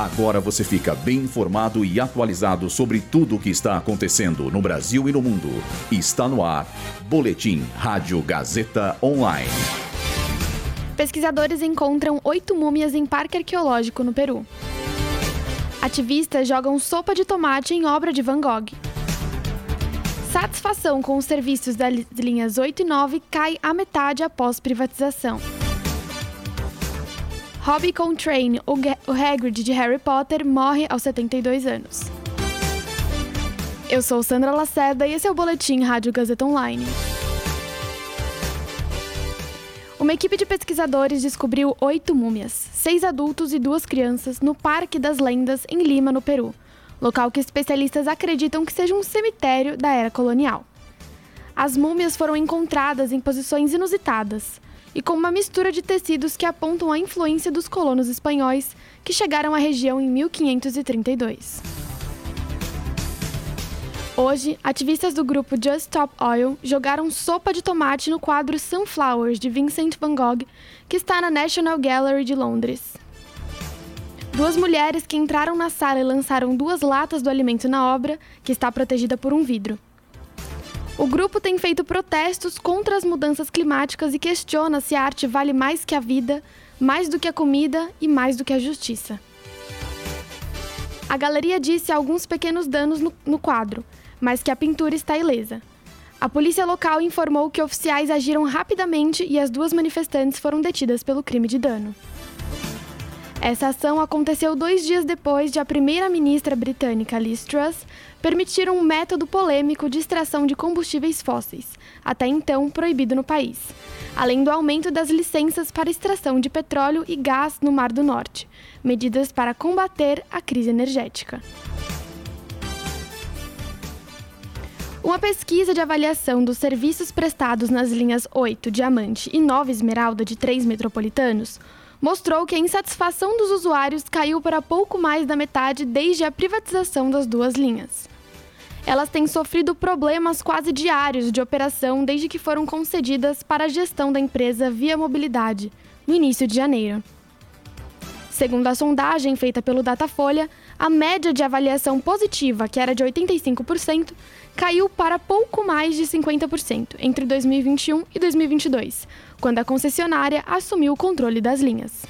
Agora você fica bem informado e atualizado sobre tudo o que está acontecendo no Brasil e no mundo. Está no ar. Boletim Rádio Gazeta Online. Pesquisadores encontram oito múmias em parque arqueológico no Peru. Ativistas jogam sopa de tomate em obra de Van Gogh. Satisfação com os serviços das linhas 8 e 9 cai à metade após privatização. Hobby Contrain, o Hagrid de Harry Potter, morre aos 72 anos. Eu sou Sandra Laceda e esse é o Boletim Rádio Gazeta Online. Uma equipe de pesquisadores descobriu oito múmias, seis adultos e duas crianças, no Parque das Lendas, em Lima, no Peru, local que especialistas acreditam que seja um cemitério da era colonial. As múmias foram encontradas em posições inusitadas, e com uma mistura de tecidos que apontam a influência dos colonos espanhóis que chegaram à região em 1532. Hoje, ativistas do grupo Just Stop Oil jogaram sopa de tomate no quadro Sunflowers de Vincent van Gogh, que está na National Gallery de Londres. Duas mulheres que entraram na sala e lançaram duas latas do alimento na obra, que está protegida por um vidro. O grupo tem feito protestos contra as mudanças climáticas e questiona se a arte vale mais que a vida, mais do que a comida e mais do que a justiça. A galeria disse alguns pequenos danos no, no quadro, mas que a pintura está ilesa. A polícia local informou que oficiais agiram rapidamente e as duas manifestantes foram detidas pelo crime de dano. Essa ação aconteceu dois dias depois de a primeira-ministra britânica Liz Truss permitir um método polêmico de extração de combustíveis fósseis, até então proibido no país, além do aumento das licenças para extração de petróleo e gás no Mar do Norte, medidas para combater a crise energética. Uma pesquisa de avaliação dos serviços prestados nas linhas 8, Diamante e 9 Esmeralda de três metropolitanos mostrou que a insatisfação dos usuários caiu para pouco mais da metade desde a privatização das duas linhas. Elas têm sofrido problemas quase diários de operação desde que foram concedidas para a gestão da empresa Via Mobilidade, no início de janeiro. Segundo a sondagem feita pelo Datafolha, a média de avaliação positiva, que era de 85%, caiu para pouco mais de 50% entre 2021 e 2022, quando a concessionária assumiu o controle das linhas.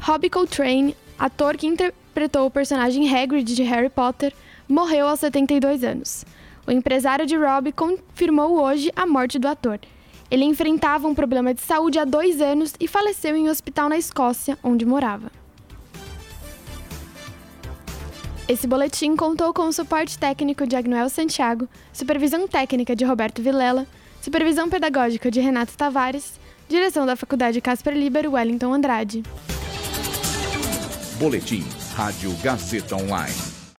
Robbie Coltrane, ator que interpretou o personagem Hagrid de Harry Potter, morreu aos 72 anos. O empresário de Robbie confirmou hoje a morte do ator ele enfrentava um problema de saúde há dois anos e faleceu em um hospital na Escócia, onde morava. Esse boletim contou com o suporte técnico de Agnoel Santiago, supervisão técnica de Roberto Vilela, supervisão pedagógica de Renato Tavares, direção da Faculdade Casper Liber Wellington Andrade. Boletim Rádio Gazeta Online.